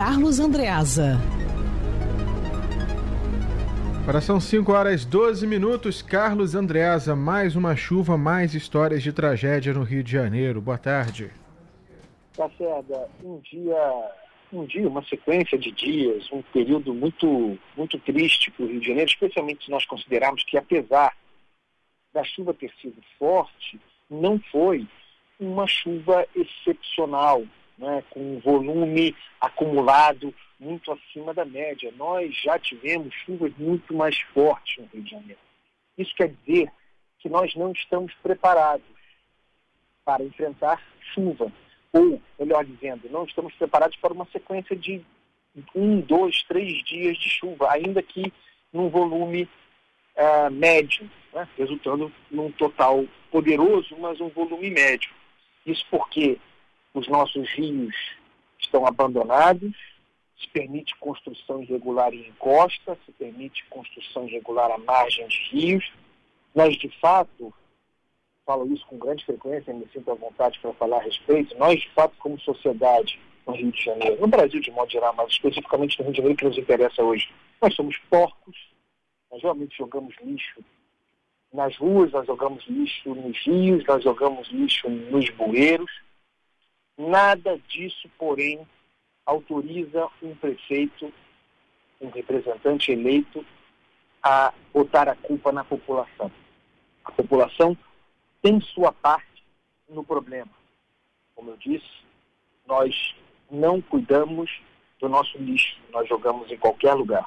Carlos Andreasa. Agora são 5 horas 12 minutos. Carlos Andreasa, mais uma chuva, mais histórias de tragédia no Rio de Janeiro. Boa tarde. Lacerda, um dia, um dia, uma sequência de dias, um período muito, muito triste para o Rio de Janeiro, especialmente se nós considerarmos que, apesar da chuva ter sido forte, não foi uma chuva excepcional, né, com um volume acumulado muito acima da média. Nós já tivemos chuvas muito mais fortes no Rio de Janeiro. Isso quer dizer que nós não estamos preparados para enfrentar chuva. Ou, melhor dizendo, não estamos preparados para uma sequência de um, dois, três dias de chuva, ainda que num volume uh, médio, né? resultando num total poderoso, mas um volume médio. Isso porque os nossos rios estão abandonados, se permite construção irregular em encosta, se permite construção irregular à margem de rios. Nós, de fato, falo isso com grande frequência, me sinto à vontade para falar a respeito, nós, de fato, como sociedade no Rio de Janeiro, no Brasil de modo geral, mas especificamente no Rio de Janeiro que nos interessa hoje, nós somos porcos, nós realmente jogamos lixo nas ruas, nós jogamos lixo nos rios, nós jogamos lixo nos bueiros. Nada disso, porém, autoriza um prefeito, um representante eleito, a botar a culpa na população. A população tem sua parte no problema. Como eu disse, nós não cuidamos do nosso lixo, nós jogamos em qualquer lugar.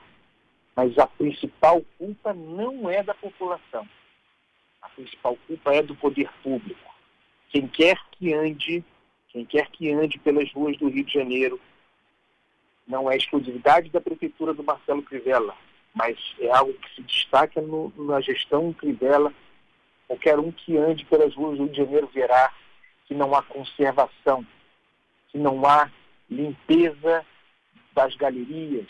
Mas a principal culpa não é da população. A principal culpa é do poder público. Quem quer que ande, quem quer que ande pelas ruas do Rio de Janeiro, não é exclusividade da prefeitura do Marcelo Crivella, mas é algo que se destaca no, na gestão Crivella. Qualquer um que ande pelas ruas do Rio de Janeiro verá que não há conservação, que não há limpeza das galerias,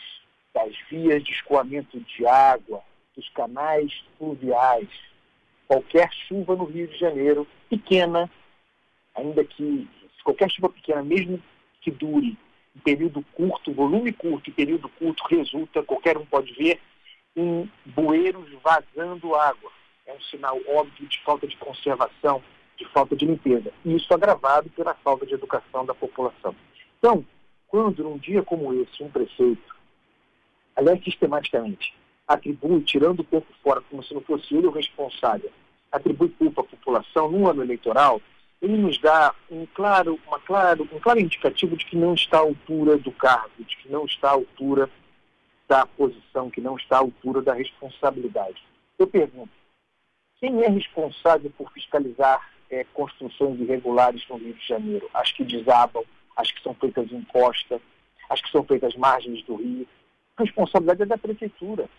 das vias de escoamento de água, dos canais fluviais. Qualquer chuva no Rio de Janeiro, pequena, ainda que qualquer chuva pequena, mesmo que dure um período curto, volume curto e período curto, resulta, qualquer um pode ver, em bueiros vazando água. É um sinal óbvio de falta de conservação, de falta de limpeza. E isso agravado pela falta de educação da população. Então, quando num dia como esse, um prefeito, aliás, sistematicamente, atribui, tirando o corpo fora como se não fosse ele o responsável, atribui culpa à população num ano eleitoral, ele nos dá um claro, uma claro, um claro indicativo de que não está à altura do cargo, de que não está à altura da posição, que não está à altura da responsabilidade. Eu pergunto, quem é responsável por fiscalizar é, construções irregulares no Rio de Janeiro? As que desabam, as que são feitas em costa, as que são feitas margens do rio. A responsabilidade é da prefeitura.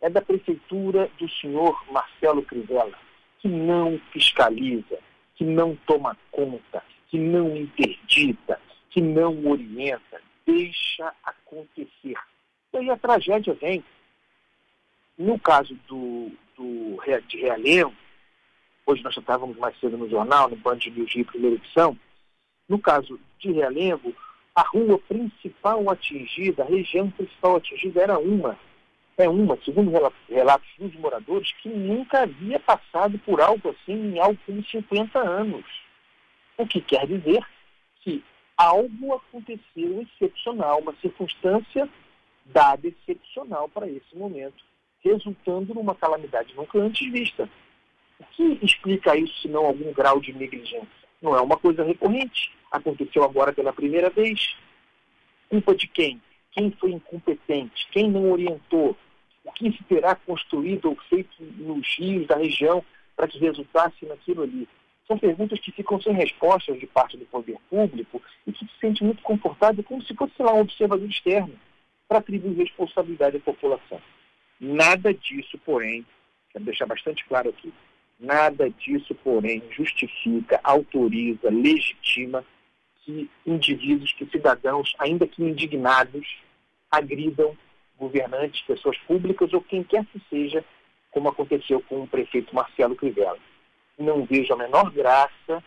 É da prefeitura do senhor Marcelo Crivella, que não fiscaliza, que não toma conta, que não interdita, que não orienta, deixa acontecer. E aí a tragédia vem. No caso do, do de Realengo, hoje nós já estávamos mais cedo no jornal, no Band News Rio, primeira edição, no caso de Realengo, a rua principal atingida, a região principal atingida era uma, é uma, segundo relatos dos moradores, que nunca havia passado por algo assim em algo como 50 anos. O que quer dizer que algo aconteceu excepcional, uma circunstância dada excepcional para esse momento, resultando numa calamidade nunca antes vista. O que explica isso, se não algum grau de negligência? Não é uma coisa recorrente. Aconteceu agora pela primeira vez. Culpa de quem? Quem foi incompetente, quem não orientou, o que se terá construído ou feito nos rios da região para que resultasse naquilo ali. São perguntas que ficam sem respostas de parte do poder público e que se sente muito confortável como se fosse lá um observador externo para atribuir responsabilidade à população. Nada disso, porém, quero deixar bastante claro aqui, nada disso, porém, justifica, autoriza, legitima que indivíduos, que cidadãos, ainda que indignados, agridam governantes, pessoas públicas ou quem quer que seja, como aconteceu com o prefeito Marcelo Crivella. Não vejo a menor graça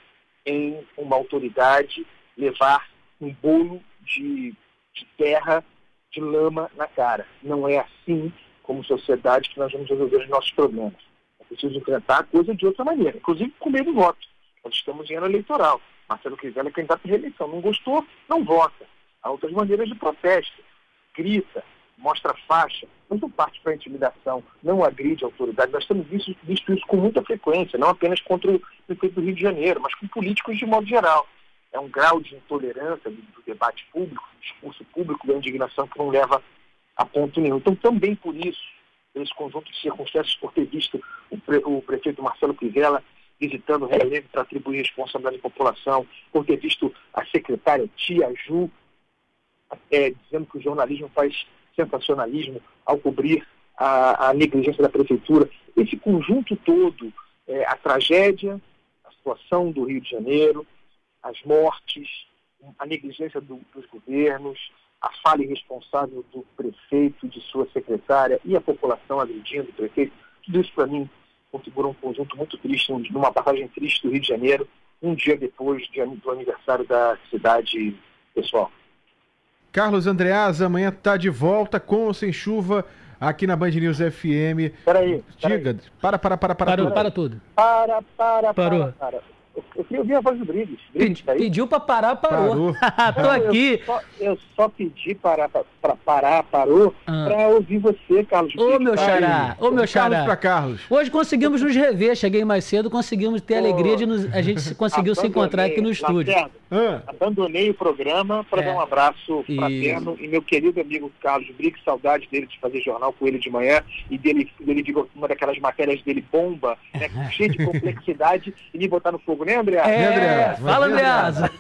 em uma autoridade levar um bolo de de terra, de lama na cara. Não é assim, como sociedade, que nós vamos resolver os nossos problemas. É preciso enfrentar a coisa de outra maneira, inclusive com medo do voto. Nós estamos em ano eleitoral. Marcelo Crivella é candidato à reeleição. Não gostou, não vota. Há outras maneiras de protesto. Grita, mostra faixa, não parte para intimidação, não agride a autoridade. Nós temos visto, visto, isso com muita frequência, não apenas contra o prefeito do Rio de Janeiro, mas com políticos de modo geral. É um grau de intolerância do, do debate público, do discurso público, da indignação que não leva a ponto nenhum. Então, também por isso, esse conjunto de circunstâncias, por ter visto o, pre, o prefeito Marcelo Crivella visitando o Rio para atribuir responsabilidade à população, por ter visto a secretária Tia Ju é, dizendo que o jornalismo faz sensacionalismo ao cobrir a, a negligência da prefeitura. Esse conjunto todo, é, a tragédia, a situação do Rio de Janeiro, as mortes, a negligência do, dos governos, a falha irresponsável do prefeito, de sua secretária e a população agredindo o prefeito, tudo isso para mim configura um conjunto muito triste, numa passagem triste do Rio de Janeiro, um dia depois do aniversário da cidade pessoal. Carlos Andreasa, amanhã está de volta com ou sem chuva aqui na Band News FM. Peraí. Diga, para, para, para, para. Parou, tudo. para tudo. Para, para, Parou. para. para. Eu queria ouvir a voz do Briggs. Briggs tá Pediu para parar, parou. parou. Tô aqui. Eu só, eu só pedi para, para parar, parou, ah. para ouvir você, Carlos. Ô, meu xará. Ô, meu xará. Carlos para Carlos. Hoje conseguimos nos rever. Cheguei mais cedo, conseguimos ter a alegria de nos, a gente conseguiu se encontrar aqui no estúdio. Ah. Abandonei o programa para é. dar um abraço fraterno e... e meu querido amigo Carlos Briggs, saudade dele de fazer jornal com ele de manhã e dele, dele de uma daquelas matérias dele bomba, né, cheio de complexidade e me botar no fogo, né, André? É, né? Fala, Andreasa.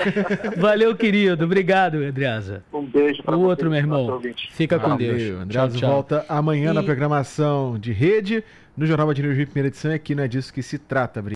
Valeu, querido. Obrigado, Andreasa. Um beijo para O outro, meu irmão. Fica com Deus. Andreasa volta amanhã e... na programação de rede, no Jornal Matinho Rio, primeira edição, e aqui não é disso que se trata,